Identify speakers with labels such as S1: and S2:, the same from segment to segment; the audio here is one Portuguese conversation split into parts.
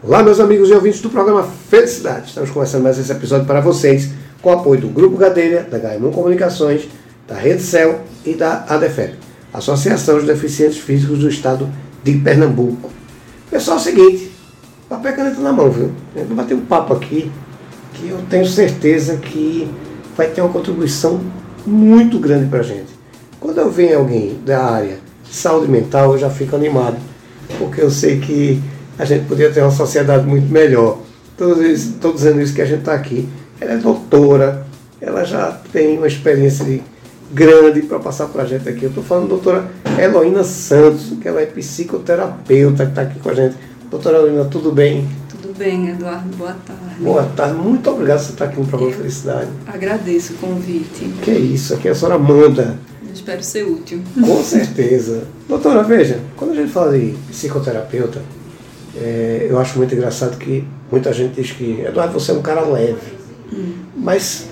S1: Olá, meus amigos e ouvintes do programa Felicidade. Estamos começando mais esse episódio para vocês com o apoio do Grupo Gadelha, da HM Comunicações, da Rede Cel e da ADEFEP, Associação dos Deficientes Físicos do Estado de Pernambuco. Pessoal, é o seguinte, papel e caneta na mão, viu? Vai bater um papo aqui que eu tenho certeza que vai ter uma contribuição muito grande para a gente. Quando eu venho alguém da área de saúde mental, eu já fico animado, porque eu sei que a gente poderia ter uma sociedade muito melhor. Estou dizendo isso que a gente está aqui. Ela é doutora, ela já tem uma experiência de, grande para passar para a gente aqui. Eu estou falando da doutora Heloína Santos, que ela é psicoterapeuta, que está aqui com a gente. Doutora Heloína, tudo bem?
S2: Tudo bem, Eduardo. Boa tarde.
S1: Boa tarde. Muito obrigado por você estar aqui no programa Eu Felicidade.
S2: Agradeço o convite.
S1: Que é isso, aqui a senhora manda.
S2: Eu espero ser útil.
S1: Com certeza. Doutora, veja, quando a gente fala de psicoterapeuta, é, eu acho muito engraçado que muita gente diz que Eduardo, você é um cara leve. Hum. Mas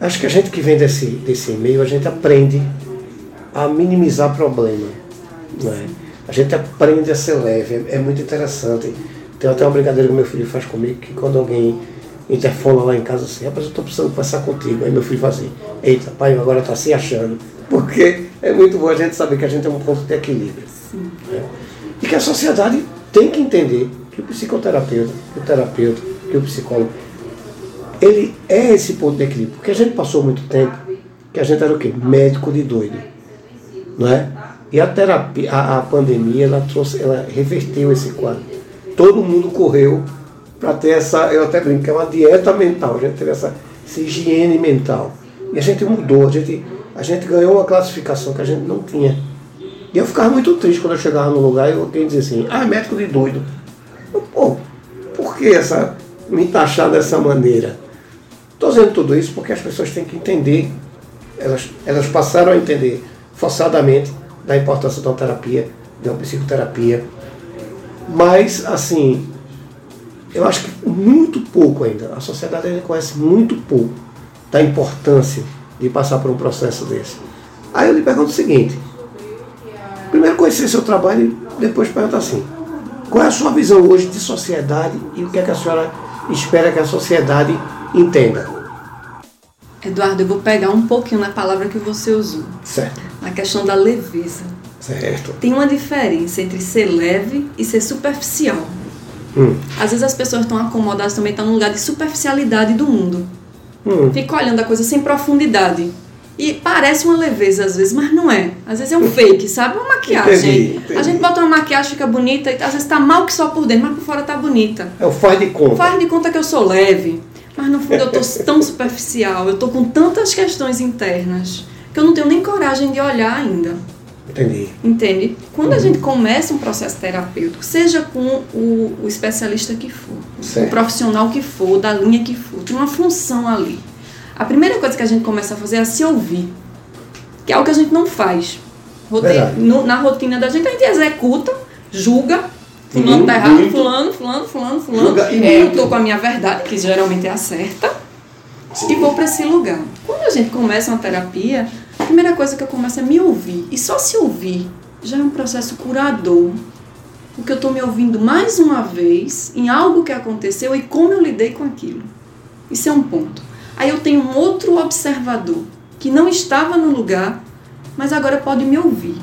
S1: acho que a gente que vem desse, desse meio, a gente aprende a minimizar problema. Né? A gente aprende a ser leve, é, é muito interessante. Tem até uma brincadeira que meu filho faz comigo, que quando alguém interfona lá em casa assim, rapaz, eu estou precisando conversar contigo. Aí meu filho faz assim, eita, pai, agora está se achando. Porque é muito bom a gente saber que a gente é um ponto de equilíbrio. Né? E que a sociedade tem que entender que o psicoterapeuta, que o terapeuta, que o psicólogo, ele é esse ponto de equilíbrio. Porque a gente passou muito tempo que a gente era o quê? Médico de doido. Não é? E a terapia, a, a pandemia, ela trouxe, ela reverteu esse quadro. Todo mundo correu para ter essa, eu até brinco, é uma dieta mental, a gente teve essa, essa higiene mental. E a gente mudou, a gente, a gente ganhou uma classificação que a gente não tinha. E eu ficava muito triste quando eu chegava no lugar e alguém dizia assim, ah, médico de doido. Eu, Pô, por que essa, me taxar dessa maneira? Estou dizendo tudo isso porque as pessoas têm que entender, elas, elas passaram a entender forçadamente da importância da terapia, da psicoterapia. Mas, assim, eu acho que muito pouco ainda, a sociedade ainda conhece muito pouco da importância de passar por um processo desse. Aí eu lhe pergunto o seguinte, Primeiro conhecer seu trabalho e depois perguntar assim, qual é a sua visão hoje de sociedade e o que é que a senhora espera que a sociedade entenda?
S2: Eduardo, eu vou pegar um pouquinho na palavra que você usou.
S1: Certo.
S2: Na questão da leveza.
S1: Certo.
S2: Tem uma diferença entre ser leve e ser superficial. Hum. Às vezes as pessoas estão acomodadas também, estão num lugar de superficialidade do mundo. Hum. Fica olhando a coisa sem profundidade. E parece uma leveza às vezes, mas não é. Às vezes é um fake, sabe? Uma maquiagem. Entendi, entendi. A gente bota uma maquiagem, fica bonita, e às vezes tá mal que só por dentro, mas por fora tá bonita.
S1: É o faz de conta.
S2: Faz de conta que eu sou leve. Mas no fundo eu tô tão superficial, eu tô com tantas questões internas que eu não tenho nem coragem de olhar ainda.
S1: Entendi.
S2: Entende? Quando uhum. a gente começa um processo terapêutico, seja com o, o especialista que for, certo. o profissional que for, da linha que for, tem uma função ali a primeira coisa que a gente começa a fazer é se ouvir, que é algo que a gente não faz. no, na rotina da gente, a gente executa, julga, fulano tá errado, fulano, fulano, fulano, fulano. Julga é, eu tô com a minha verdade, que geralmente é a certa, e vou para esse lugar. Quando a gente começa uma terapia, a primeira coisa que eu começo é me ouvir. E só se ouvir já é um processo curador. Porque eu estou me ouvindo mais uma vez em algo que aconteceu e como eu lidei com aquilo. Isso é um ponto. Aí eu tenho um outro observador que não estava no lugar, mas agora pode me ouvir.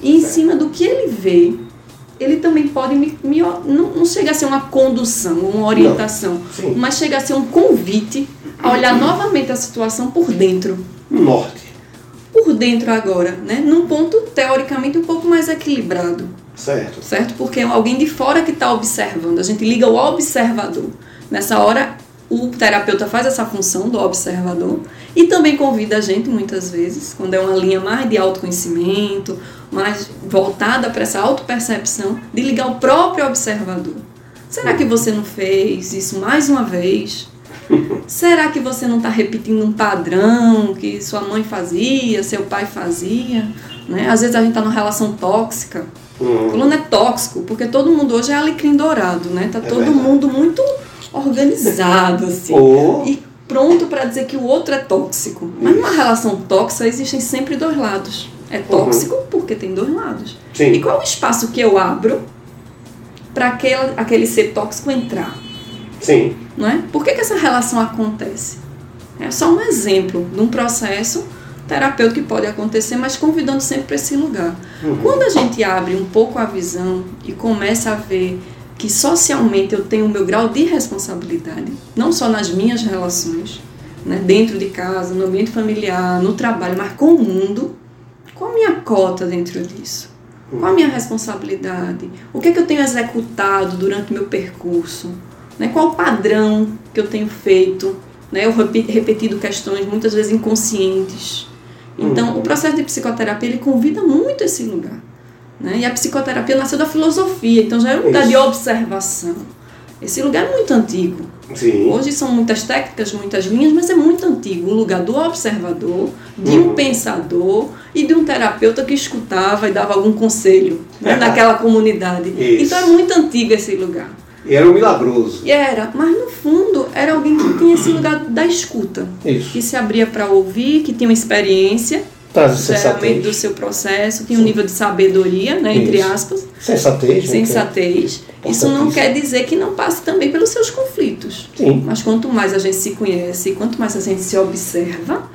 S2: E em cima do que ele vê, ele também pode me. me não, não chega a ser uma condução, uma orientação, mas chega a ser um convite a olhar novamente a situação por dentro.
S1: Norte.
S2: Por dentro agora, né? Num ponto teoricamente um pouco mais equilibrado.
S1: Certo.
S2: Certo? Porque é alguém de fora que está observando. A gente liga o observador. Nessa hora, o terapeuta faz essa função do observador e também convida a gente muitas vezes, quando é uma linha mais de autoconhecimento, mais voltada para essa autopercepção, de ligar o próprio observador. Será que você não fez isso mais uma vez? Será que você não está repetindo um padrão que sua mãe fazia, seu pai fazia? Né? Às vezes a gente está numa relação tóxica. Uhum. Fulano é tóxico, porque todo mundo hoje é alecrim dourado, né? Tá é todo verdade. mundo muito organizado, assim. Oh. E pronto para dizer que o outro é tóxico. Mas numa relação tóxica existem sempre dois lados. É tóxico uhum. porque tem dois lados. Sim. E qual é o espaço que eu abro para aquele, aquele ser tóxico entrar.
S1: Sim.
S2: Não é? Por que, que essa relação acontece? É só um exemplo de um processo terapêutico que pode acontecer, mas convidando sempre para esse lugar. Uhum. Quando a gente abre um pouco a visão e começa a ver que socialmente eu tenho o meu grau de responsabilidade, não só nas minhas relações, né, dentro de casa, no ambiente familiar, no trabalho, mas com o mundo, qual a minha cota dentro disso? Qual a minha responsabilidade? O que, é que eu tenho executado durante o meu percurso? Né? Qual o padrão que eu tenho feito? Né? Eu repetido questões muitas vezes inconscientes. Então, uhum. o processo de psicoterapia ele convida muito esse lugar. Né? E a psicoterapia nasceu da filosofia, então já é um lugar Isso. de observação. Esse lugar é muito antigo.
S1: Sim.
S2: Hoje são muitas técnicas, muitas linhas, mas é muito antigo. O lugar do observador, de uhum. um pensador e de um terapeuta que escutava e dava algum conselho né, naquela comunidade. Isso. Então é muito antigo esse lugar.
S1: E era um milagroso.
S2: E era, mas no fundo era alguém que tinha esse lugar da escuta.
S1: Isso.
S2: Que se abria para ouvir, que tinha uma experiência geralmente do seu processo, tinha um nível de sabedoria, né, entre aspas.
S1: Sensatez.
S2: Né, Sensatez. É Isso não quer dizer que não passe também pelos seus conflitos.
S1: Sim.
S2: Mas quanto mais a gente se conhece, quanto mais a gente se observa,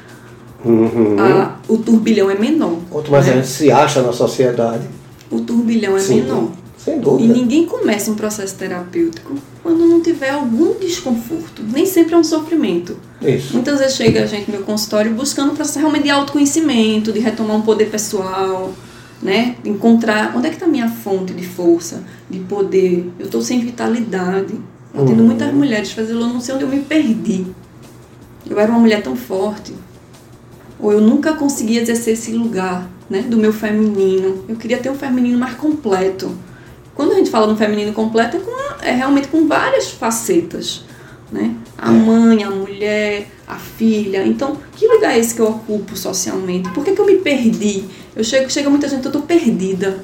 S1: uhum.
S2: a, o turbilhão é menor.
S1: Quanto mais né? a gente se acha na sociedade,
S2: o turbilhão é Sim. menor.
S1: Sem dúvida.
S2: E ninguém começa um processo terapêutico quando não tiver algum desconforto. Nem sempre é um sofrimento.
S1: Isso.
S2: Muitas vezes chega a gente no meu consultório buscando um processo realmente de autoconhecimento, de retomar um poder pessoal, né? Encontrar onde é que está a minha fonte de força, de poder. Eu estou sem vitalidade. Eu tendo uhum. muitas mulheres fazendo, eu não sei onde eu me perdi. Eu era uma mulher tão forte. Ou eu nunca consegui exercer esse lugar né, do meu feminino. Eu queria ter um feminino mais completo quando a gente fala no feminino completo, é, com, é realmente com várias facetas. Né? A é. mãe, a mulher, a filha. Então, que lugar é esse que eu ocupo socialmente? Por que, que eu me perdi? Eu chego, chega muita gente, eu estou perdida.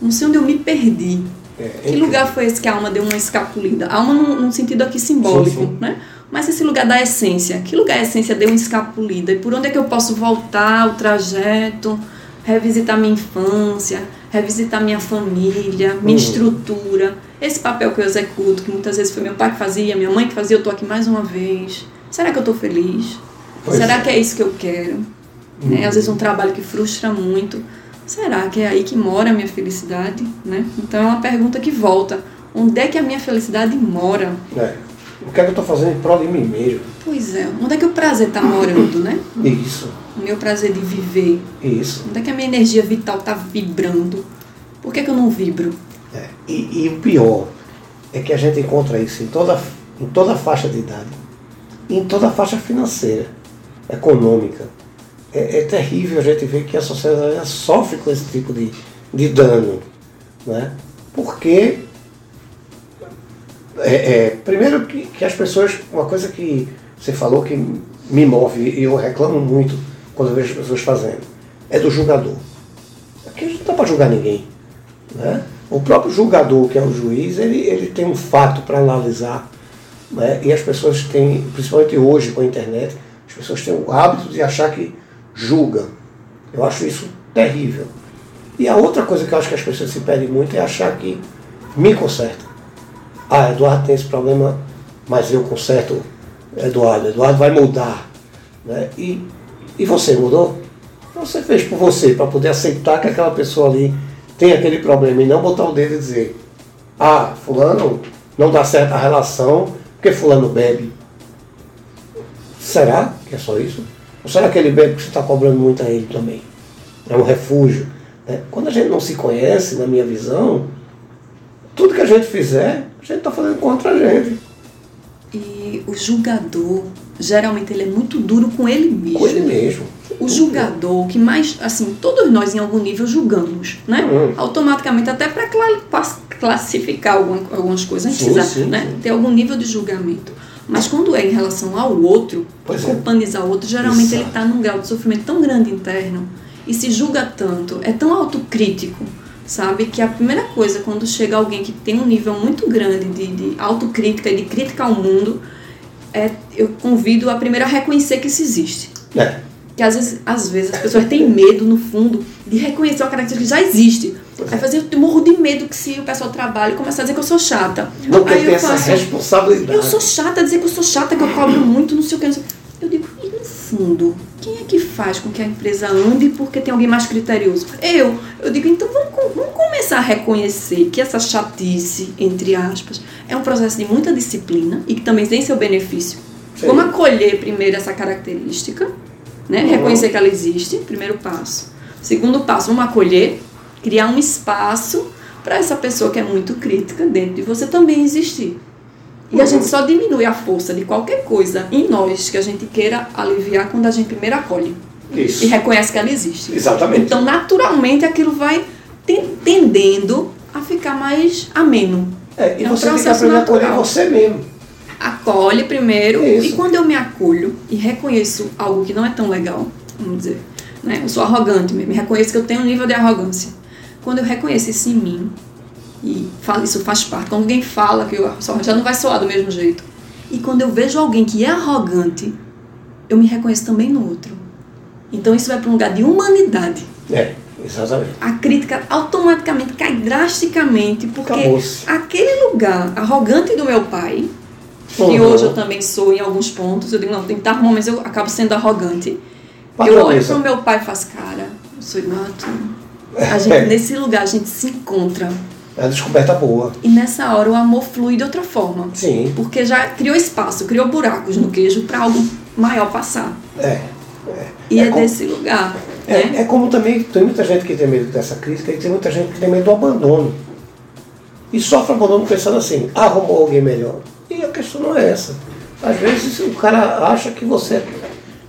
S2: Não sei onde eu me perdi. É, que lugar foi esse que a alma deu uma escapulida? A alma num, num sentido aqui simbólico, sim, sim. né? Mas esse lugar da essência, que lugar a essência deu uma escapulida? E por onde é que eu posso voltar o trajeto, revisitar minha infância, revisitar minha família, minha uhum. estrutura, esse papel que eu executo, que muitas vezes foi meu pai que fazia, minha mãe que fazia, eu tô aqui mais uma vez. Será que eu tô feliz? Pois Será é. que é isso que eu quero? Uhum. Né? Às vezes um trabalho que frustra muito. Será que é aí que mora a minha felicidade? Né? Então é uma pergunta que volta. Onde é que a minha felicidade mora?
S1: É. O que é que eu estou fazendo em prol de mim mesmo?
S2: Pois é. Onde é que o prazer está morando, né?
S1: Isso.
S2: O meu prazer de viver.
S1: Isso.
S2: Onde é que a minha energia vital está vibrando? Por que, que, eu não vibro?
S1: É. E, e, o pior é que a gente encontra isso em toda, em toda faixa de idade. Em toda faixa financeira, econômica. É, é terrível a gente ver que a sociedade sofre com esse tipo de, de dano. Né? Porque é, é, primeiro que, que, as pessoas, uma coisa que você falou que me move e eu reclamo muito quando eu vejo as pessoas fazendo, é do julgador. Aqui não está para julgar ninguém. Né? O próprio julgador, que é o juiz, ele, ele tem um fato para analisar. Né? E as pessoas têm, principalmente hoje com a internet, as pessoas têm o hábito de achar que julga. Eu acho isso terrível. E a outra coisa que eu acho que as pessoas se pedem muito é achar que me conserta. Ah, Eduardo tem esse problema, mas eu conserto Eduardo. Eduardo vai mudar. Né? E, e você mudou? Você fez por você, para poder aceitar que aquela pessoa ali tem aquele problema e não botar o dedo e dizer, ah, fulano não dá certo a relação porque fulano bebe. Será que é só isso? Ou será que ele bebe porque você está cobrando muito a ele também? É um refúgio. Né? Quando a gente não se conhece, na minha visão, tudo que a gente fizer, a gente está fazendo contra a gente.
S2: E o julgador, geralmente ele é muito duro com ele mesmo.
S1: Com ele mesmo.
S2: O julgador, que mais, assim, todos nós em algum nível julgamos, né? Uhum. Automaticamente, até para classificar algumas coisas, a gente sim, precisa sim, né? Sim. ter algum nível de julgamento. Mas quando é em relação ao outro, pois culpanizar é. o outro, geralmente Exato. ele está num grau de sofrimento tão grande interno e se julga tanto, é tão autocrítico sabe? Que a primeira coisa, quando chega alguém que tem um nível muito grande de, de autocrítica e de crítica ao mundo, é, eu convido a primeiro a reconhecer que isso existe.
S1: É.
S2: que às vezes, às vezes as pessoas têm medo, no fundo, de reconhecer uma característica que já existe. Aí fazer, eu morro de medo que se o pessoal trabalha e começar a dizer que eu sou chata.
S1: Não quer
S2: ter
S1: essa responsabilidade.
S2: Eu sou chata, dizer que eu sou chata, que eu cobro muito, não sei o que. Não sei. Eu digo, fundo, quem é que faz com que a empresa ande porque tem alguém mais criterioso? Eu. Eu digo, então vamos, vamos começar a reconhecer que essa chatice, entre aspas, é um processo de muita disciplina e que também tem seu benefício. Sim. Vamos acolher primeiro essa característica, né? Uhum. reconhecer que ela existe, primeiro passo. Segundo passo, vamos acolher, criar um espaço para essa pessoa que é muito crítica dentro de você também existir. E a gente só diminui a força de qualquer coisa em nós que a gente queira aliviar quando a gente primeiro acolhe. Isso. E reconhece que ela existe.
S1: Exatamente.
S2: Então, naturalmente, aquilo vai tendendo a ficar mais ameno.
S1: É, e é um você tem que acolher você mesmo.
S2: Acolhe primeiro, Isso. e quando eu me acolho e reconheço algo que não é tão legal, vamos dizer, né? eu sou arrogante mesmo, reconheço que eu tenho um nível de arrogância. Quando eu reconheço isso em mim, e isso faz parte, quando alguém fala que eu sou já não vai soar do mesmo jeito. E quando eu vejo alguém que é arrogante, eu me reconheço também no outro. Então isso vai para um lugar de humanidade.
S1: É. Exatamente.
S2: A crítica automaticamente cai drasticamente, porque aquele lugar arrogante do meu pai, uhum. que hoje eu também sou em alguns pontos, eu digo, não, tem que estar momentos eu acabo sendo arrogante. eu olho para o meu pai e faço, cara, eu sou gato. A gente, é. Nesse lugar a gente se encontra.
S1: É uma descoberta boa.
S2: E nessa hora o amor flui de outra forma.
S1: Sim.
S2: Porque já criou espaço, criou buracos no queijo para algo maior passar.
S1: É.
S2: é. E é, é desse lugar.
S1: É, é, como também tem muita gente que tem medo dessa crítica e tem muita gente que tem medo do abandono. E sofre abandono pensando assim, arrumou alguém melhor. E a questão não é essa. Às vezes o cara acha que você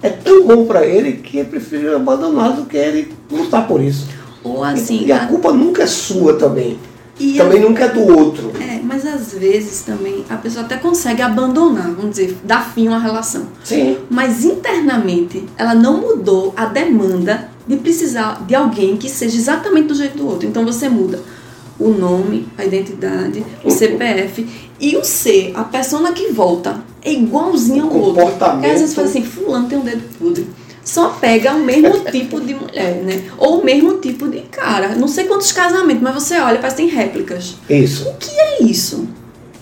S1: é tão bom para ele que ele prefere abandonar do que ele lutar por isso.
S2: Ou assim.
S1: E, a culpa nunca é sua também. E também nunca é do outro.
S2: É, mas às vezes também a pessoa até consegue abandonar, vamos dizer, dar fim a uma relação.
S1: Sim.
S2: Mas internamente ela não mudou a demanda de precisar de alguém que seja exatamente do jeito do outro. Então você muda o nome, a identidade, o CPF e o ser, a persona que volta, é igualzinho ao outro. Porque às vezes fala assim, fulano tem um dedo podre só pega o mesmo tipo de mulher, né? Ou o mesmo tipo de cara. Não sei quantos casamentos, mas você olha, parece que tem réplicas.
S1: Isso.
S2: O que é isso?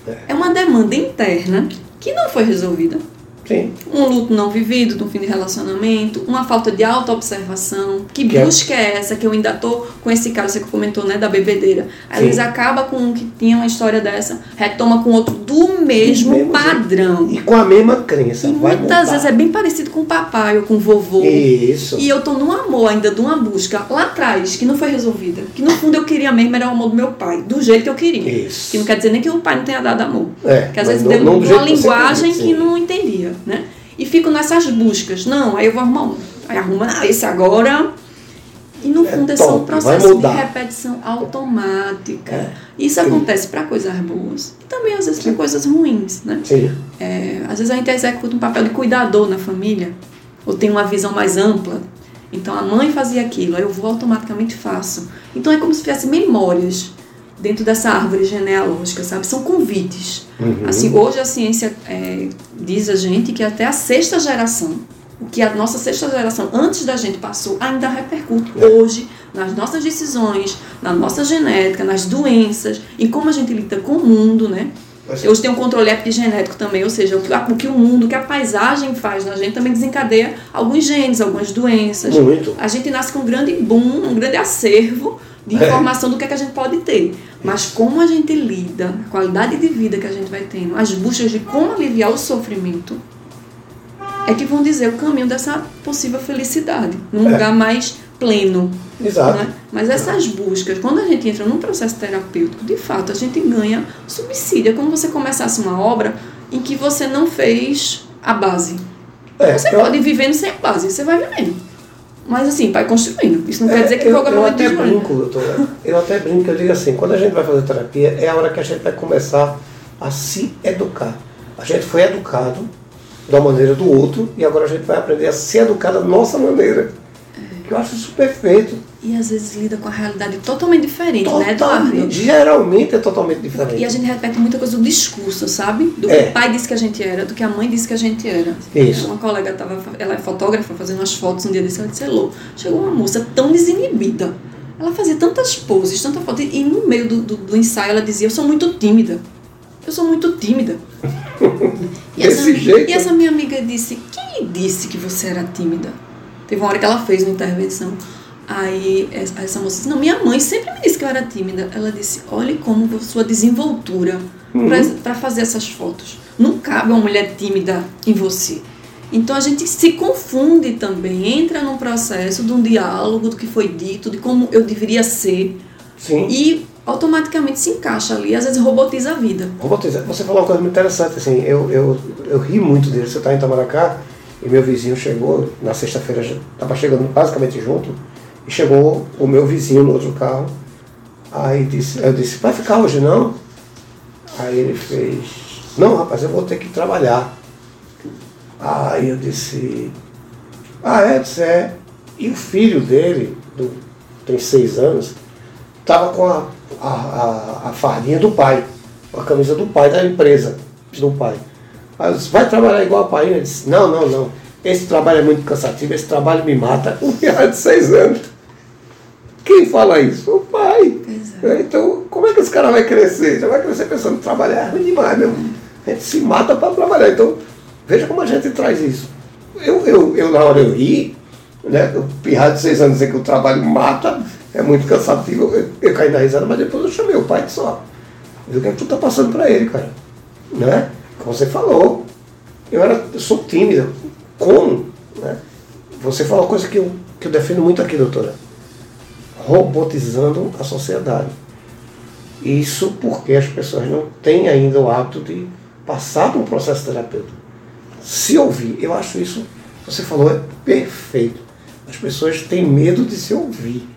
S2: É, é uma demanda interna que não foi resolvida.
S1: Sim.
S2: Um luto não vivido, de um fim de relacionamento, uma falta de autoobservação. Que, que é busca é... é... essa? Que eu ainda tô com esse cara, você que comentou, né, da bebedeira. Aí eles acabam com um que tinha uma história dessa, retoma com outro do mesmo, mesmo padrão.
S1: E com a mesma crença.
S2: E muitas montar. vezes é bem parecido com o papai ou com o vovô.
S1: Isso.
S2: E eu tô num amor ainda, de uma busca lá atrás, que não foi resolvida. Que no fundo eu queria mesmo era o amor do meu pai, do jeito que eu queria.
S1: Isso.
S2: Que não quer dizer nem que o pai não tenha dado amor.
S1: É,
S2: que às vezes deu uma linguagem que não entendia né? E fico nessas buscas. Não, aí eu vou arrumar um. Aí arruma ah, esse agora. E no é fundo é, é só um processo de repetição automática. É. Isso acontece para coisas boas e também às vezes para coisas ruins, né?
S1: Sim.
S2: É, às vezes a gente executa um papel de cuidador na família ou tem uma visão mais ampla. Então a mãe fazia aquilo, aí eu vou automaticamente faço. Então é como se tivesse memórias dentro dessa árvore genealógica, sabe? São convites. Uhum. Assim, hoje a ciência é, diz a gente que até a sexta geração, o que a nossa sexta geração antes da gente passou, ainda repercute é. hoje nas nossas decisões, na nossa genética, nas doenças, em como a gente lida com o mundo, né? Hoje tem um controle epigenético também, ou seja, o que, o que o mundo, o que a paisagem faz na gente também desencadeia alguns genes, algumas doenças.
S1: Muito.
S2: A gente nasce com um grande boom, um grande acervo de é. informação do que, é que a gente pode ter. Mas como a gente lida, a qualidade de vida que a gente vai tendo, as buscas de como aliviar o sofrimento, é que vão dizer o caminho dessa possível felicidade, num é. lugar mais pleno.
S1: Exato. Né?
S2: Mas essas buscas, quando a gente entra num processo terapêutico, de fato, a gente ganha subsídio. É como você começasse uma obra em que você não fez a base. É, você eu... pode ir vivendo sem a base, você vai vivendo. Mas assim, vai construindo. Isso não é, quer dizer que
S1: eu, eu até brinco, doutora. Eu até brinco, eu digo assim, quando a gente vai fazer terapia, é a hora que a gente vai começar a se educar. A gente foi educado da maneira do outro e agora a gente vai aprender a se educar da nossa maneira. Que eu acho isso perfeito.
S2: E às vezes lida com a realidade totalmente diferente,
S1: totalmente,
S2: né, Eduardo?
S1: Geralmente é totalmente diferente.
S2: E a gente repete muita coisa do discurso, sabe? Do que é. o pai disse que a gente era, do que a mãe disse que a gente era.
S1: Isso.
S2: Uma colega tava, ela é fotógrafa, fazendo umas fotos um dia desse, ela disse, Elô, chegou uma moça tão desinibida. Ela fazia tantas poses, tanta foto, e no meio do, do, do ensaio ela dizia, eu sou muito tímida. Eu sou muito tímida.
S1: e Desse
S2: essa,
S1: jeito?
S2: E essa minha amiga disse, quem disse que você era tímida? Teve uma hora que ela fez uma intervenção. Aí essa moça disse, não, minha mãe sempre me disse que eu era tímida. Ela disse, olhe como sua desenvoltura uhum. para fazer essas fotos. Não cabe uma mulher tímida em você. Então a gente se confunde também, entra num processo de um diálogo do que foi dito, de como eu deveria ser.
S1: Sim.
S2: E automaticamente se encaixa ali, às vezes robotiza a vida.
S1: Robotiza. Você falou uma coisa muito interessante, assim, eu, eu, eu ri muito dele. Você está em Tamaracá e meu vizinho chegou, na sexta-feira estava chegando basicamente junto, e chegou o meu vizinho no outro carro. Aí disse, eu disse, vai ficar hoje não? Aí ele fez, não rapaz, eu vou ter que trabalhar. Aí eu disse, ah é, disse, é. E o filho dele, do, tem seis anos, estava com a, a, a, a fardinha do pai, a camisa do pai da empresa, do pai. Aí eu disse, vai trabalhar igual a pai? Ele disse, não, não, não. Esse trabalho é muito cansativo, esse trabalho me mata. Um piada de seis anos. Quem fala isso? O pai. É. Então, como é que esse cara vai crescer? Já vai crescer pensando trabalhar é ruim demais mesmo. A gente se mata para trabalhar. Então, veja como a gente traz isso. Eu, eu, eu na hora eu ri, né? O pirrado de seis anos dizer que o trabalho mata, é muito cansativo. Eu, eu caí na risada, mas depois eu chamei o pai e disse, ó, o que é que tu tá passando para ele, cara? Né? Como você falou, eu, era, eu sou tímida. Como? Né? Você falou uma coisa que eu, que eu defendo muito aqui, doutora robotizando a sociedade. Isso porque as pessoas não têm ainda o hábito de passar por um processo terapêutico. Se ouvir, eu acho isso, você falou, é perfeito. As pessoas têm medo de se ouvir.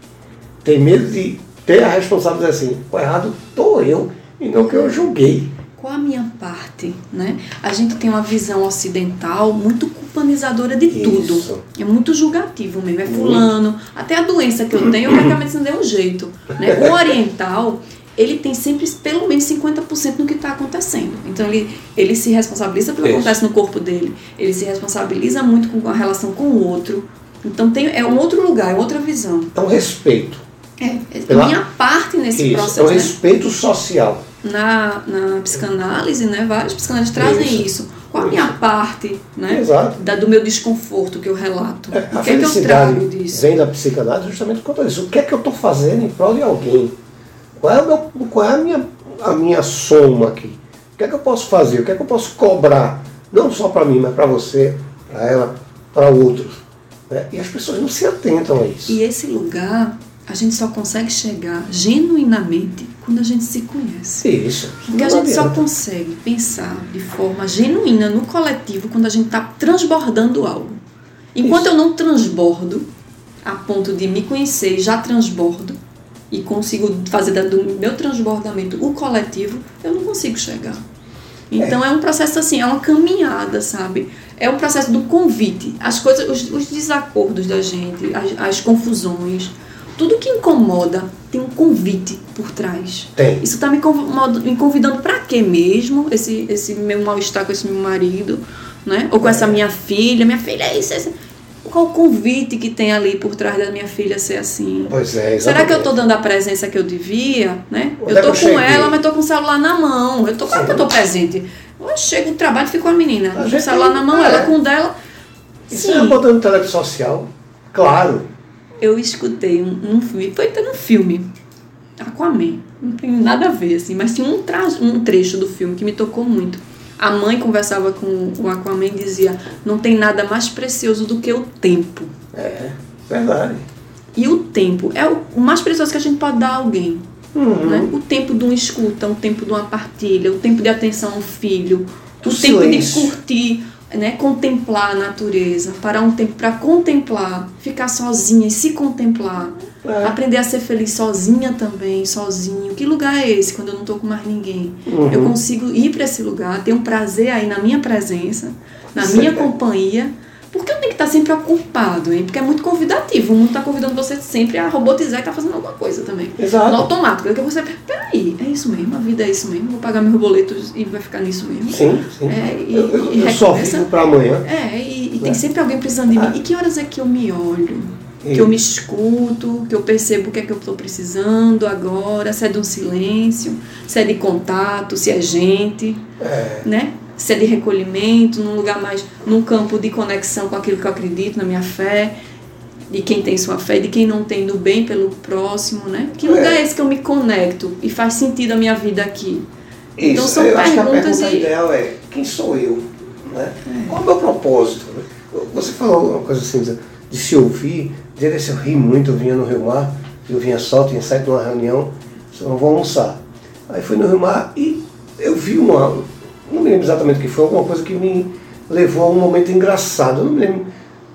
S1: Têm medo de ter a responsabilidade assim, o errado estou eu e não que eu julguei.
S2: Qual a minha parte, né? A gente tem uma visão ocidental muito culpanizadora de tudo. Isso. É muito julgativo mesmo. É fulano. Até a doença que eu tenho, eu quero que a medicina dê um jeito. Né? O oriental, ele tem sempre pelo menos 50% no que está acontecendo. Então ele, ele se responsabiliza pelo que acontece no corpo dele. Ele se responsabiliza muito com a relação com o outro. Então tem, é um outro lugar, é outra visão.
S1: É um respeito.
S2: É, é Pela... minha parte nesse Isso, processo. É um
S1: né? respeito social.
S2: Na, na psicanálise, né, vários psicanalistas trazem isso. isso. Qual a minha parte né,
S1: Exato.
S2: Da, do meu desconforto que eu relato?
S1: É, o que é que eu trago disso? Vem da psicanálise justamente por conta disso. O que é que eu estou fazendo em prol de alguém? Qual é, meu, qual é a, minha, a minha soma aqui? O que é que eu posso fazer? O que é que eu posso cobrar? Não só para mim, mas para você, para ela, para outros. Né? E as pessoas não se atentam a isso.
S2: E esse lugar a gente só consegue chegar genuinamente quando a gente se conhece.
S1: Isso.
S2: Porque a gente só consegue pensar de forma genuína no coletivo quando a gente está transbordando algo. Enquanto Isso. eu não transbordo a ponto de me conhecer e já transbordo e consigo fazer do meu transbordamento o coletivo, eu não consigo chegar. Então é, é um processo assim, é uma caminhada, sabe? É um processo do convite. As coisas, os, os desacordos da gente, as, as confusões, tudo que incomoda tem um convite por trás.
S1: Tem.
S2: Isso está me, me convidando para quê mesmo? Esse, esse meu mal-estar com esse meu marido, né? Ou com é. essa minha filha. Minha filha é isso, é isso. Qual o convite que tem ali por trás da minha filha ser assim?
S1: Pois é, exatamente.
S2: Será que eu estou dando a presença que eu devia, né? Onde eu estou é com ela, mas estou com o celular na mão. Eu tô, claro que eu estou presente. Eu chego trabalho e fico com a menina. A com o celular na mão, é. ela com o dela.
S1: Isso Sim. é botando televisão social, claro
S2: eu escutei um, um filme, foi até no filme, Aquaman, não tem nada a ver, assim, mas tinha um, tra um trecho do filme que me tocou muito. A mãe conversava com o Aquaman e dizia: Não tem nada mais precioso do que o tempo.
S1: É, verdade.
S2: E o tempo é o, mais precioso que a gente pode dar a alguém.
S1: Uhum.
S2: Né? O tempo de uma escuta, o tempo de uma partilha, o tempo de atenção ao filho, o, o tempo de curtir né, contemplar a natureza, parar um tempo para contemplar, ficar sozinha e se contemplar, é. aprender a ser feliz sozinha também, sozinho. Que lugar é esse quando eu não estou com mais ninguém? Uhum. Eu consigo ir para esse lugar, ter um prazer aí na minha presença, na minha companhia, Por que eu tenho que estar sempre ocupado, hein? Porque é muito convidativo. O mundo está convidando você sempre a robotizar e tá fazendo alguma coisa também.
S1: Exato.
S2: No automático. Que você. Peraí, é isso mesmo, a vida é isso mesmo. Vou pagar meus boletos e vai ficar nisso mesmo.
S1: Sim, sim.
S2: É, e,
S1: eu eu,
S2: e
S1: eu só vivo para amanhã.
S2: É, e, e tem sempre alguém precisando de mim. E que horas é que eu me olho? Que eu me escuto, que eu percebo o que é que eu estou precisando agora, se é de um silêncio, se é de contato, se é gente,
S1: É.
S2: né? Se é de recolhimento, num lugar mais, num campo de conexão com aquilo que eu acredito, na minha fé, de quem tem sua fé, de quem não tem, no bem pelo próximo, né? Que lugar é, esse que eu me conecto e faz sentido a minha vida aqui?
S1: Isso,
S2: Então são
S1: eu acho que a
S2: perguntas
S1: pergunta
S2: e-
S1: ideal é quem sou eu? Né? Qual é o meu propósito? Você falou uma coisa assim, de- se ouvir, dia desse eu ri muito, eu vinha no Rio Mar, eu vinha só, tinha saído de uma reunião, eu vou almoçar. Aí fui no Rio Mar e eu vi uma, não me lembro exatamente o que foi, alguma coisa que me levou a um momento engraçado, eu não me lembro,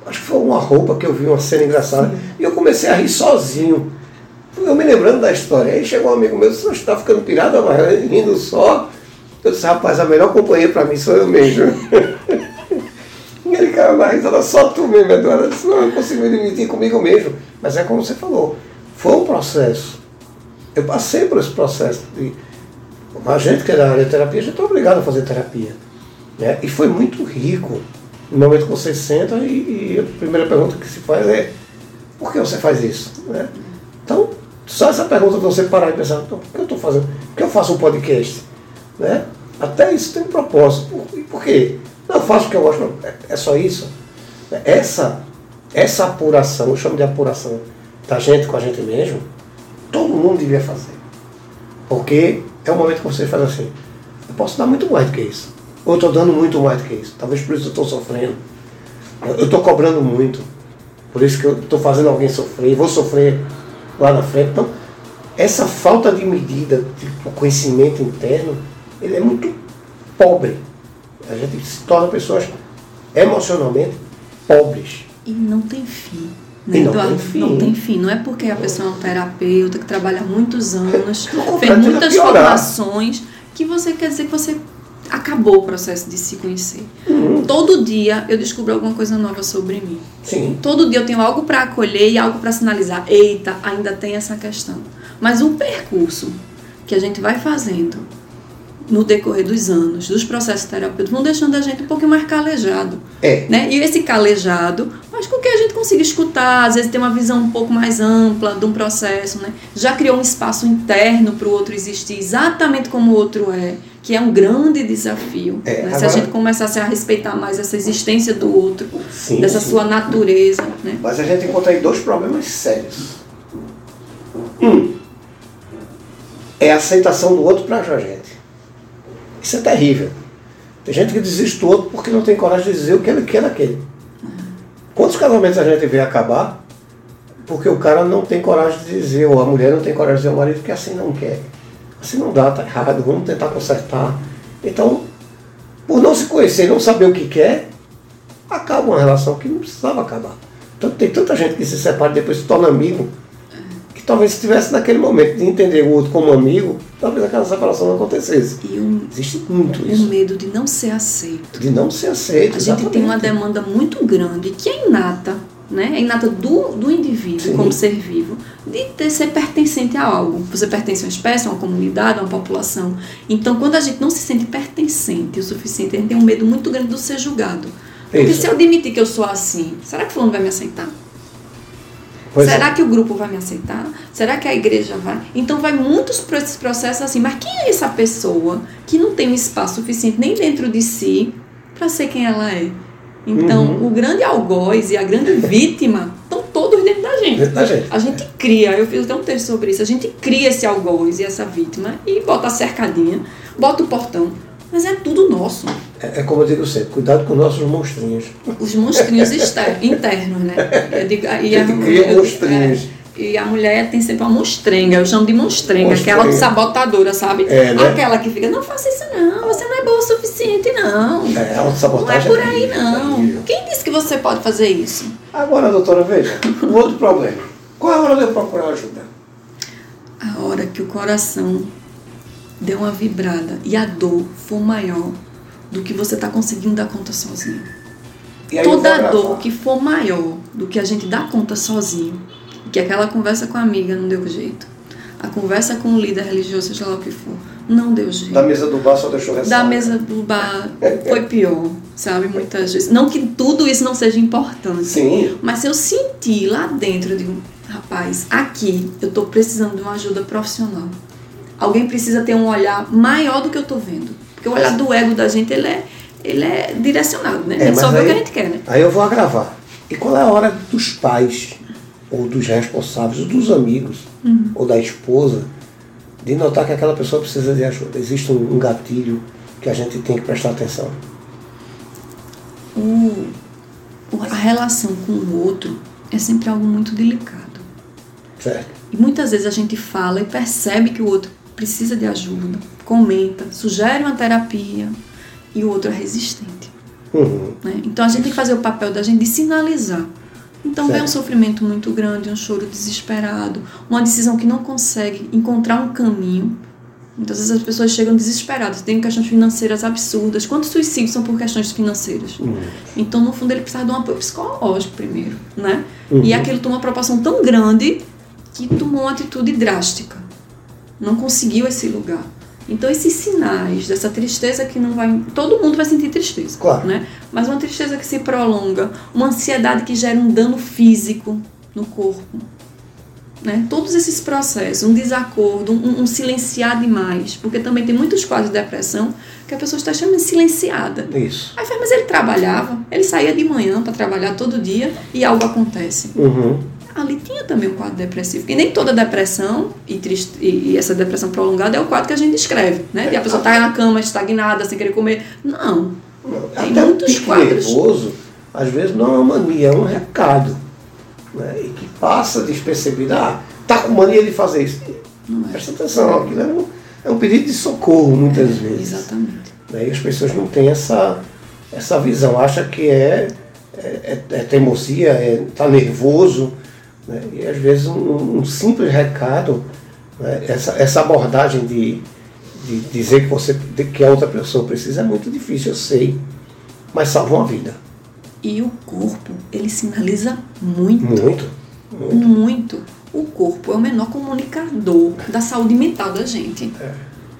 S1: acho que foi uma roupa que eu vi, uma cena engraçada, e eu comecei a rir sozinho. Eu me lembrando da história. Aí chegou um amigo meu, você está ficando pirado, mas rindo só. Eu disse, rapaz, a melhor companhia para mim sou eu mesmo. e ele caiu na risada, só tu mesmo, Eduardo. Eu disse, não, eu consigo me dividir comigo mesmo. Mas é como você falou, foi um processo. Eu passei por esse processo. De... A gente que é da área de terapia, a gente é obrigado a fazer terapia. Né? E foi muito rico. No momento que você senta e, e a primeira pergunta que se faz é por que você faz isso? Né? Então, só essa pergunta de você parar e pensar, "Então, por que eu estou fazendo? Por que eu faço um podcast? Né? Até isso tem um propósito. Por, e por quê? Não, eu faço porque eu gosto. É, é só isso. Essa, essa apuração, eu chamo de apuração da gente com a gente mesmo, todo mundo devia fazer. Porque é o momento que você faz assim, eu posso dar muito mais do que isso. Ou eu estou dando muito mais do que isso. Talvez por isso eu estou sofrendo. Eu estou cobrando muito. Por isso que eu estou fazendo alguém sofrer vou sofrer lá na frente. Então, essa falta de medida, de o conhecimento interno, ele é muito pobre. A gente se torna pessoas emocionalmente pobres.
S2: E não tem fim. Né,
S1: não tem fim.
S2: Não tem fim. Não é porque a pessoa é um terapeuta que trabalha muitos anos, fez
S1: a
S2: muitas formações, que você quer dizer que você acabou o processo de se conhecer.
S1: Uhum.
S2: Todo dia eu descubro alguma coisa nova sobre mim.
S1: Sim.
S2: Todo dia eu tenho algo para acolher e algo para sinalizar. Eita, ainda tem essa questão. Mas o percurso que a gente vai fazendo no decorrer dos anos, dos processos terapêuticos, vão deixando a gente um pouquinho mais calejado.
S1: É.
S2: Né? E esse calejado faz com que a gente consiga escutar, às vezes ter uma visão um pouco mais ampla de um processo. Né? Já criou um espaço interno para o outro existir exatamente como o outro é, que é um grande desafio.
S1: É,
S2: né? Se a
S1: agora-
S2: gente começasse a respeitar mais essa existência do outro,
S1: Sim,
S2: dessa
S1: sim.
S2: sua natureza. Né?
S1: Mas a gente encontra aí dois problemas sérios. Um é a aceitação do outro para a gente. Isso é terrível. Tem gente que desiste do outro porque não tem coragem de dizer o que ele quer daquele. Quantos casamentos a gente vê acabar porque o cara não tem coragem de dizer, ou a mulher não tem coragem de dizer ao marido que assim não quer. Assim não dá, tá errado, vamos tentar consertar. Então, por não se conhecer, não saber o que quer, acaba uma relação que não precisava acabar. Então tem tanta gente que se separa e depois se torna amigo, que talvez se estivesse naquele momento de entender o outro como amigo, talvez aquela separação não acontecesse.
S2: E
S1: Existe muito isso.
S2: medo de não ser aceito.
S1: De não ser aceito.
S2: A gente tem uma
S1: exatamente.
S2: demanda muito grande, que é inata, né? É inata do, do indivíduo
S1: Sim.
S2: como ser vivo, de ter, ser pertencente a algo. Você pertence a uma espécie, a uma comunidade, a uma população. Então, quando a gente não se sente pertencente o suficiente, a gente tem um medo muito grande do ser julgado. Porque
S1: Isso.
S2: se eu admitir que eu sou assim, será que o fulano vai me aceitar?
S1: Pois
S2: Será
S1: é.
S2: que o grupo vai me aceitar? Será que a igreja vai? Então vai muitos por esses processos assim, mas quem é essa pessoa que não tem um espaço suficiente nem dentro de si para ser quem ela é? Então,
S1: Uhum.
S2: o grande algoz e a grande vítima estão todos dentro da gente.
S1: Dentro da gente.
S2: A gente cria, eu fiz até um texto sobre isso, a gente cria esse algoz e essa vítima e bota a cercadinha, bota o portão, mas é tudo nosso.
S1: É, é como eu digo sempre, cuidado com nossos monstrinhos.
S2: Os monstrinhos internos, né? Eu digo- e
S1: A gente cria
S2: eu-
S1: monstrinhos.
S2: é, e a mulher tem sempre uma monstrenga, eu chamo de monstrenga,
S1: Monstrenga.
S2: aquela sabotadora, sabe?
S1: É, né?
S2: Aquela que fica, não faça isso não, você não é boa o suficiente não.
S1: É,
S2: Não é
S1: autossabotagem.
S2: por aí não. Quem disse que você pode fazer isso?
S1: Agora, doutora, veja, um outro problema. Qual é a hora de eu procurar ajuda?
S2: A hora que o coração deu uma vibrada e a dor for maior do que você está conseguindo dar conta sozinho. toda dor que for maior do que a gente dá conta sozinho, que aquela conversa com a amiga não deu jeito, a conversa com o líder religioso, seja lá o que for, não deu jeito.
S1: Da mesa do bar só deixou ressaca.
S2: Da mesa do bar foi pior, sabe? Muitas vezes. Não que tudo isso não seja importante.
S1: Sim.
S2: Mas eu senti lá dentro, de rapaz, aqui eu estou precisando de uma ajuda profissional. Alguém precisa ter um olhar maior do que eu estou vendo. Porque o olhar do ego da gente, ele é, ele é direcionado, né? É, a gente só vê o que a gente quer, né?
S1: Aí eu vou agravar. E qual é a hora dos pais, ou dos responsáveis, ou dos amigos, uhum. ou da esposa, de notar que aquela pessoa precisa de ajuda. Existe um, gatilho que a gente tem que prestar atenção.
S2: O, a relação com o outro é sempre algo muito delicado.
S1: Certo.
S2: E muitas vezes a gente fala e percebe que o outro precisa de ajuda, comenta, sugere uma terapia e o outro é resistente.
S1: Uhum.
S2: Né? Então a gente tem que fazer o papel da gente de sinalizar então certo. vem um sofrimento muito grande, um choro desesperado, uma decisão que não consegue encontrar um caminho. Muitas vezes as pessoas chegam desesperadas, tem questões financeiras absurdas. Quantos suicídios são por questões financeiras? Uhum. Então, no fundo, ele precisa de um apoio psicológico primeiro, né? Uhum. E aquilo toma uma proporção tão grande que tomou uma atitude drástica. Não conseguiu esse lugar. Então esses sinais dessa tristeza que não vai, todo mundo vai sentir tristeza,
S1: claro.
S2: né? Mas uma tristeza que se prolonga, uma ansiedade que gera um dano físico no corpo, né? Todos esses processos, um desacordo, um, um silenciar demais, porque também tem muitos quadros de depressão que a pessoa está chamando silenciada.
S1: Isso.
S2: Aí fala, mas ele trabalhava, ele saía de manhã para trabalhar todo dia e algo acontece.
S1: Uhum
S2: ali tinha também um quadro depressivo. E nem toda depressão e, triste, e, essa depressão prolongada é o quadro que a gente descreve, né? E a pessoa está na cama, estagnada, sem querer comer. Não. Tem Até muitos
S1: um
S2: quadros.
S1: nervoso, às vezes, não é uma mania, é um recado. Né? E que passa despercebido. Ah, tá com mania de fazer isso. Não é. Presta atenção, aquilo é um, é um pedido de socorro, muitas é, vezes.
S2: Exatamente.
S1: Né? E as pessoas não têm essa, essa visão, acha que é, é, é, é teimosia, é, tá nervoso né? E às vezes um, um simples recado, né? essa, essa abordagem de, de dizer que, você, que a outra pessoa precisa é muito difícil, eu sei, mas salva uma vida.
S2: E o corpo, ele sinaliza muito.
S1: Muito.
S2: Muito. muito. O corpo é o menor comunicador da saúde mental da gente.
S1: É.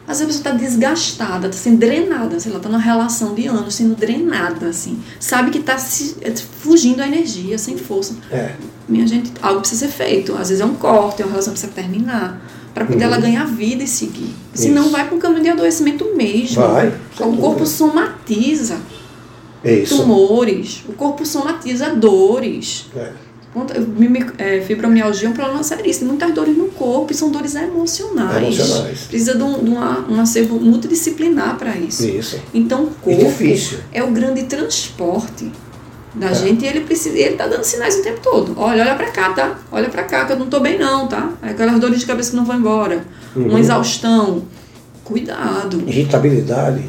S2: Às vezes a pessoa está desgastada, está sendo drenada, sei lá, está numa relação de anos sendo drenada, assim. Sabe que está fugindo a energia, sem força.
S1: É.
S2: Minha gente, algo precisa ser feito. Às vezes é um corte, é uma relação que precisa terminar. Para poder uhum. ela ganhar vida e seguir. Senão vai para um caminho de adoecimento mesmo.
S1: Vai.
S2: O corpo somatiza
S1: Isso.
S2: tumores, o corpo somatiza dores.
S1: É.
S2: É, fibromialgia é um problema seríssimo. Muitas dores no corpo e são dores emocionais.
S1: emocionais.
S2: Precisa de um, de uma, um acervo multidisciplinar para isso.
S1: Isso.
S2: Então, o corpo é o grande transporte da é. gente e ele precisa ele tá dando sinais o tempo todo. Olha, olha para cá, tá? Olha para cá que eu não tô bem não, tá? Aquelas dores de cabeça que não vão embora. Uhum. Uma exaustão. Cuidado.
S1: Irritabilidade.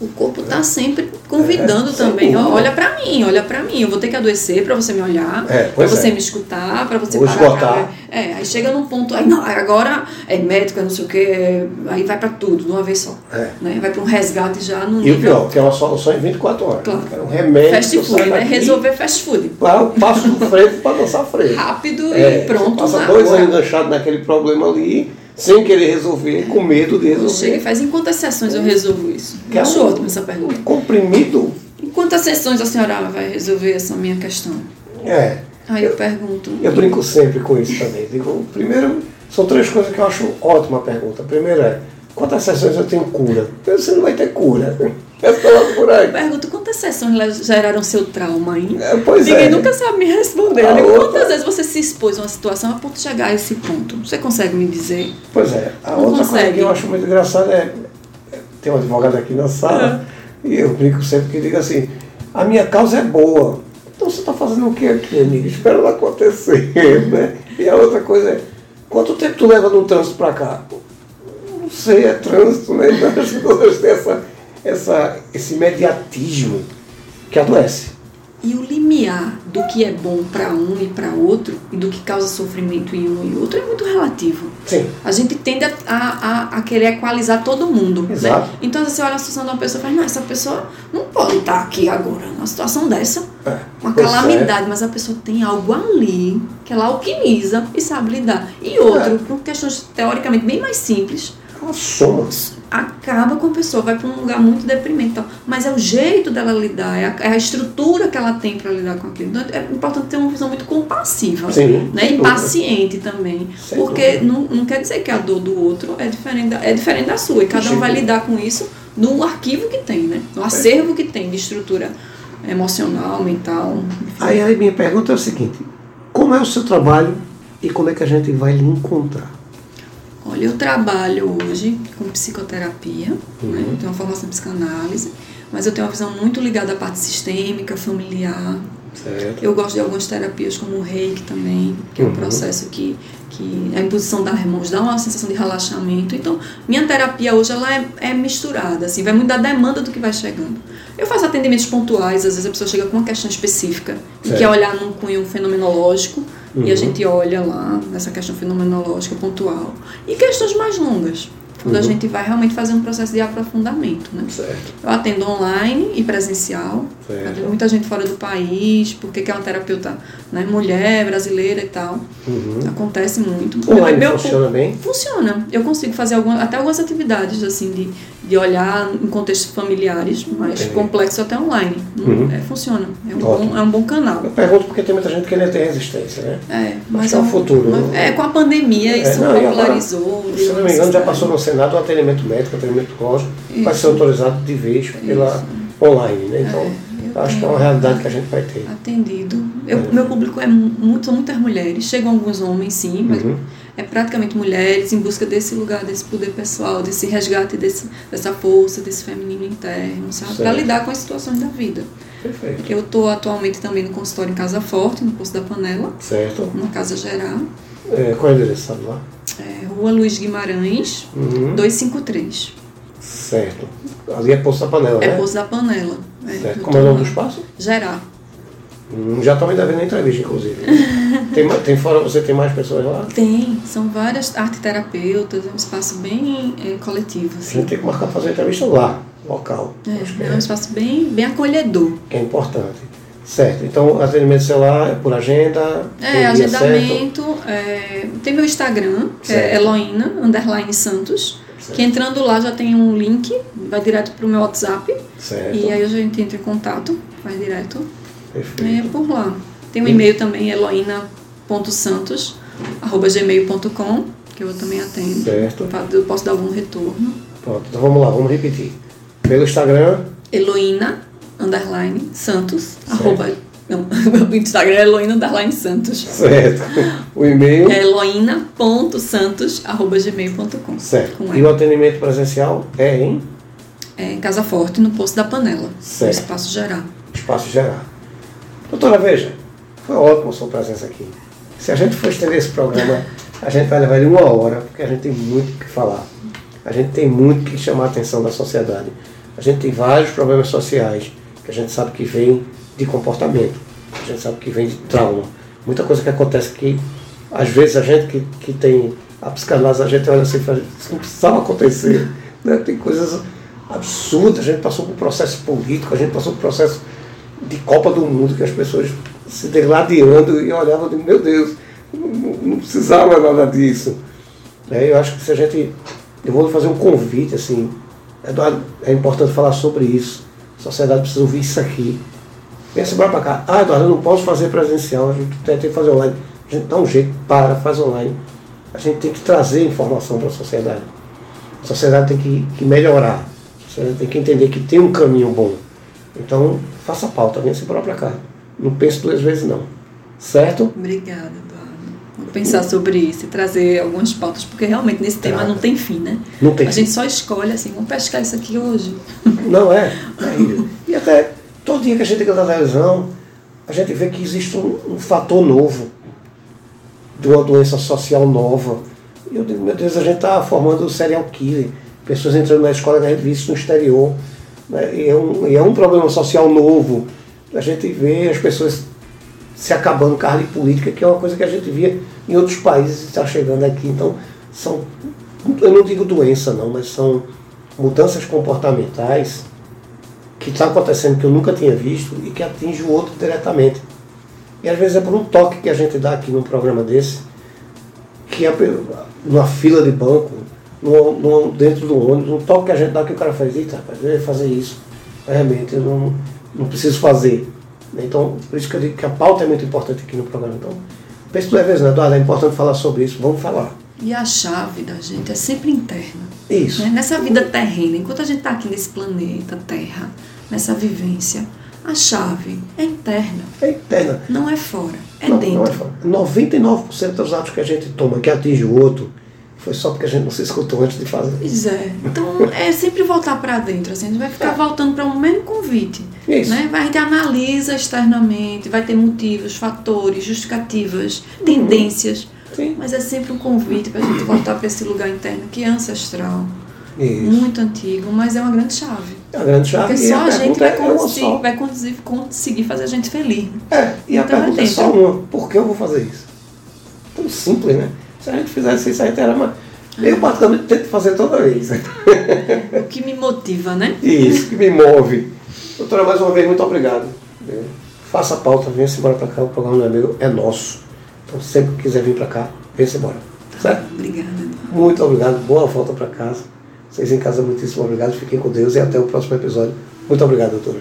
S2: O corpo está sempre convidando é, também. olha para mim, olha para mim. Eu vou ter que adoecer para você me olhar,
S1: é,
S2: para você é. me escutar, para você
S1: vou
S2: parar.
S1: Esgotar.
S2: É, aí chega num ponto, aí não, agora é médico, não sei o quê, aí vai para tudo, de uma vez só.
S1: É.
S2: Né? Vai para um resgate já no
S1: E o pior, que é uma solução em 24 horas.
S2: Claro.
S1: É um remédio.
S2: Fast food, né? Resolver fast food.
S1: Passo do freio para dançar freio.
S2: Rápido é, e pronto.
S1: Passa dois anos enganchado naquele problema ali sem querer resolver, com medo de resolver.
S2: Chega e faz em quantas sessões eu resolvo isso?
S1: Que é
S2: Acho um, ótimo essa pergunta.
S1: Um comprimido.
S2: Em quantas sessões a senhora vai resolver essa minha questão?
S1: É.
S2: Aí eu, eu pergunto.
S1: Eu brinco sempre com isso também. Digo, primeiro, são três coisas que eu acho ótima a pergunta. Primeiro é, quantas sessões eu tenho cura? Você não vai ter cura. É só por aí.
S2: Pergunto, quantas sessões geraram seu trauma, hein?
S1: É, pois
S2: Ninguém
S1: é.
S2: nunca sabe me responder. Digo, outra... Quantas vezes você se expôs a uma situação a ponto de chegar a esse ponto? Você consegue me dizer?
S1: Pois é. A não outra consegue. coisa que eu acho muito engraçada é. Tem um advogado aqui na sala é. e eu brinco sempre que digo assim: a minha causa é boa. Então você está fazendo o que aqui, amigo? Espera ela acontecer, né? E a outra coisa é: quanto tempo tu leva no trânsito para cá? Não sei, é trânsito, né? Então as pessoas têm essa essa, esse mediatismo que adoece.
S2: E o limiar do que é bom para um e para outro, e do que causa sofrimento em um e outro, é muito relativo.
S1: Sim.
S2: A gente tende a, a, a querer equalizar todo mundo. Né?
S1: Exato.
S2: Né? Então, você olha a situação de uma pessoa e fala, não, essa pessoa não pode estar aqui agora, numa situação dessa.
S1: É.
S2: Uma
S1: Pois
S2: calamidade, mas a pessoa tem algo ali que ela alquimiza e sabe lidar. E outro,
S1: É.
S2: por questões teoricamente bem mais simples,
S1: É uma soma.
S2: acaba com a pessoa, vai para um lugar muito deprimente. Então, mas é o jeito dela lidar, é a, é a estrutura que ela tem para lidar com aquilo. Então é importante ter uma visão muito compassiva.
S1: Sim,
S2: Né? E paciente também.
S1: Sem
S2: porque não, não quer dizer que a dor do outro é diferente da, é diferente da sua. E cada um vai lidar com isso no arquivo que tem, né? No acervo que tem de estrutura emocional, mental. enfim.
S1: Aí, aí minha pergunta é o seguinte: como é o seu trabalho e como é que a gente vai lhe encontrar?
S2: Olha, eu trabalho hoje com psicoterapia,
S1: Uhum.
S2: né? tenho uma formação em psicanálise, mas eu tenho uma visão muito ligada à parte sistêmica, familiar.
S1: Certo.
S2: Eu gosto de algumas terapias como o reiki também, que é um
S1: Uhum.
S2: processo que, que a imposição das mãos dá uma sensação de relaxamento. Então, minha terapia hoje ela é, é misturada, assim, vai muito da demanda do que vai chegando. Eu faço atendimentos pontuais, às vezes a pessoa chega com uma questão específica e
S1: Certo.
S2: quer olhar num cunho fenomenológico, e
S1: Uhum.
S2: a gente olha lá nessa questão fenomenológica pontual. E questões mais longas, quando a
S1: Uhum.
S2: gente vai realmente fazer um processo de aprofundamento. Né?
S1: Certo.
S2: Eu atendo online e presencial.
S1: Certo.
S2: Atendo muita gente fora do país, porque que é uma terapeuta né, mulher, brasileira e tal.
S1: Uhum.
S2: Acontece muito.
S1: Online
S2: Meu-
S1: funciona bem?
S2: Funciona. Eu consigo fazer até algumas atividades assim de, de olhar em contextos familiares,
S1: Entendi.
S2: complexo até online.
S1: Uhum.
S2: É, funciona. É um,
S1: Ótimo.
S2: bom, é um bom canal.
S1: Eu pergunto porque tem muita gente que ainda tem resistência, né?
S2: É, mas
S1: é o
S2: um-
S1: futuro,
S2: mas-
S1: né?
S2: É, com a pandemia isso
S1: não, e agora,
S2: popularizou.
S1: Se não me engano, já
S2: necessidade.
S1: passou no Senado o atendimento médico, o atendimento psicológico, vai
S2: Isso.
S1: ser autorizado de vez pela online, né? Então,
S2: eu
S1: acho que é uma realidade que a gente vai ter.
S2: Atendido. Eu,
S1: É.
S2: Meu público é muito, são muitas mulheres. Chegam alguns homens, sim, mas
S1: Uhum.
S2: é praticamente mulheres em busca desse lugar, desse poder pessoal, desse resgate desse, dessa força, desse feminino interno, sabe? Para lidar com as situações da vida.
S1: Perfeito.
S2: Eu estou atualmente também no consultório em Casa Forte, no Poço da Panela,
S1: Certo.
S2: na Casa Geral.
S1: É, qual é o endereço, lá?
S2: É, Rua Luiz Guimarães,
S1: Uhum.
S2: 253.
S1: Certo. Ali é Poço da Panela,
S2: É
S1: né?
S2: Poço da Panela. É,
S1: Certo. Como é o nome do espaço?
S2: Geral.
S1: Hum, já estão ainda vendo a entrevista, inclusive. tem, ma- tem fora você, tem mais pessoas lá?
S2: Tem, são várias arteterapeutas, é um espaço bem é, coletivo.
S1: A
S2: Assim.
S1: gente tem que marcar fazer a entrevista lá, local.
S2: É,
S1: é,
S2: é um espaço bem, bem acolhedor.
S1: que é importante. Certo. Então, atendimento celular é por agenda?
S2: É, agendamento. é, tem meu Instagram, que é
S1: Certo.
S2: Eloína, underline Santos.
S1: Certo.
S2: Que entrando lá já tem um link, vai direto pro meu WhatsApp.
S1: Certo.
S2: E aí a gente entra em contato, vai direto. É
S1: Perfeito.
S2: por lá. Tem um e-mail também, eloina.santos.gmail.com, que eu também atendo.
S1: Certo.
S2: Eu posso dar algum retorno.
S1: Pronto, então vamos lá, vamos repetir. Pelo Instagram,
S2: Eloína, underline, Santos,
S1: Certo.
S2: arroba... Não, o Instagram é Eloína, underline, Santos.
S1: certo. O e-mail,
S2: É eloína.santos.gmail.com.
S1: certo.
S2: Com
S1: E
S2: E.
S1: o atendimento presencial é em
S2: É em Casa Forte, no Poço da Panela,
S1: Certo.
S2: no Espaço Geral.
S1: Espaço Geral. Doutora, veja, foi ótimo a sua presença aqui. Se a gente for estender esse programa, a gente vai levar ele uma hora, porque a gente tem muito o que falar. A gente tem muito que chamar a atenção da sociedade. A gente tem vários problemas sociais que a gente sabe que vem de comportamento, a gente sabe que vem de trauma. Muita coisa que acontece que, às vezes, a gente que, que tem a psicanálise, a gente olha assim e fala, isso não precisava acontecer. Né? Tem coisas absurdas, a gente passou por um processo político, a gente passou por um processo de Copa do Mundo, que as pessoas se degladiando e olhavam e meu Deus, não, não precisava nada disso. É, eu acho que se a gente. Eu vou fazer um convite, assim, Eduardo, é importante falar sobre isso. A sociedade precisa ouvir isso aqui. Pensa bora pra cá. Ah, Eduardo, eu não posso fazer presencial, a gente tem que fazer online. A gente dá um jeito, para, faz online. A gente tem que trazer informação para a sociedade. A sociedade tem que, que melhorar. A sociedade tem que entender que tem um caminho bom. Então, faça pauta, venha se embora pra cá. Não pense duas vezes não. Certo?
S2: Obrigada, pensar sobre isso e trazer algumas pautas, porque realmente nesse tema não tem fim, né?
S1: Não tem
S2: A
S1: fim.
S2: gente só escolhe assim, vamos pescar isso aqui hoje.
S1: Não é. E até todo dia que a gente liga na televisão, a gente vê que existe um, um fator novo, de uma doença social nova. E eu digo, meu Deus, a gente está formando um serial killer, pessoas entrando na escola que a gente vê isso no exterior. Né? E, é um, e é um problema social novo. a gente vê as pessoas se acabando carne política, que é uma coisa que a gente via em outros países está chegando aqui. Então, são, eu não digo doença não, mas são mudanças comportamentais que está acontecendo que eu nunca tinha visto e que atinge o outro diretamente. E às vezes é por um toque que a gente dá aqui num programa desse, que é numa fila de banco, no, no, dentro do ônibus, um toque que a gente dá que o cara faz, eita, rapaz, eu ia fazer isso. Realmente, eu não, não preciso fazer. Então, por isso que eu digo que a pauta é muito importante aqui no programa. Então, penso duas vezes, né, Eduardo? É importante falar sobre isso, vamos falar.
S2: E a chave da gente é sempre interna.
S1: Isso.
S2: Né? Nessa vida terrena, enquanto a gente está aqui nesse planeta Terra, nessa vivência, a chave é interna.
S1: É interna.
S2: Não é fora, é
S1: não,
S2: dentro.
S1: Não é fora. 99% dos atos que a gente toma que atinge o outro foi só porque a gente não se escutou antes de fazer.
S2: Pois é. Então é sempre voltar para dentro. Assim, a gente vai ficar é. voltando para um mesmo convite.
S1: Isso.
S2: Né? A gente analisa externamente, vai ter motivos, fatores, justificativas, uhum. tendências.
S1: Sim.
S2: Mas é sempre um convite para a gente voltar para esse lugar interno que é ancestral.
S1: Isso.
S2: Muito antigo, mas é uma grande chave.
S1: É uma grande chave.
S2: Porque só a,
S1: a
S2: gente vai,
S1: é
S2: conseguir, vai conseguir, conseguir fazer a gente feliz.
S1: É, e
S2: então,
S1: a pergunta é só uma: por que eu vou fazer isso? Tão simples, né? Se a gente fizesse isso, a gente era uma. Eu, praticamente, tento fazer toda vez.
S2: O que me motiva, né?
S1: Isso, que me move. Doutora, mais uma vez, muito obrigado. Faça a pauta, venha-se embora para cá, o programa não é meu, é nosso. Então, sempre que quiser vir para cá, venha-se embora. Certo?
S2: Obrigada.
S1: Muito obrigado, boa volta para casa. Vocês em casa, muitíssimo obrigado, fiquem com Deus e até o próximo episódio. Muito obrigado, doutora.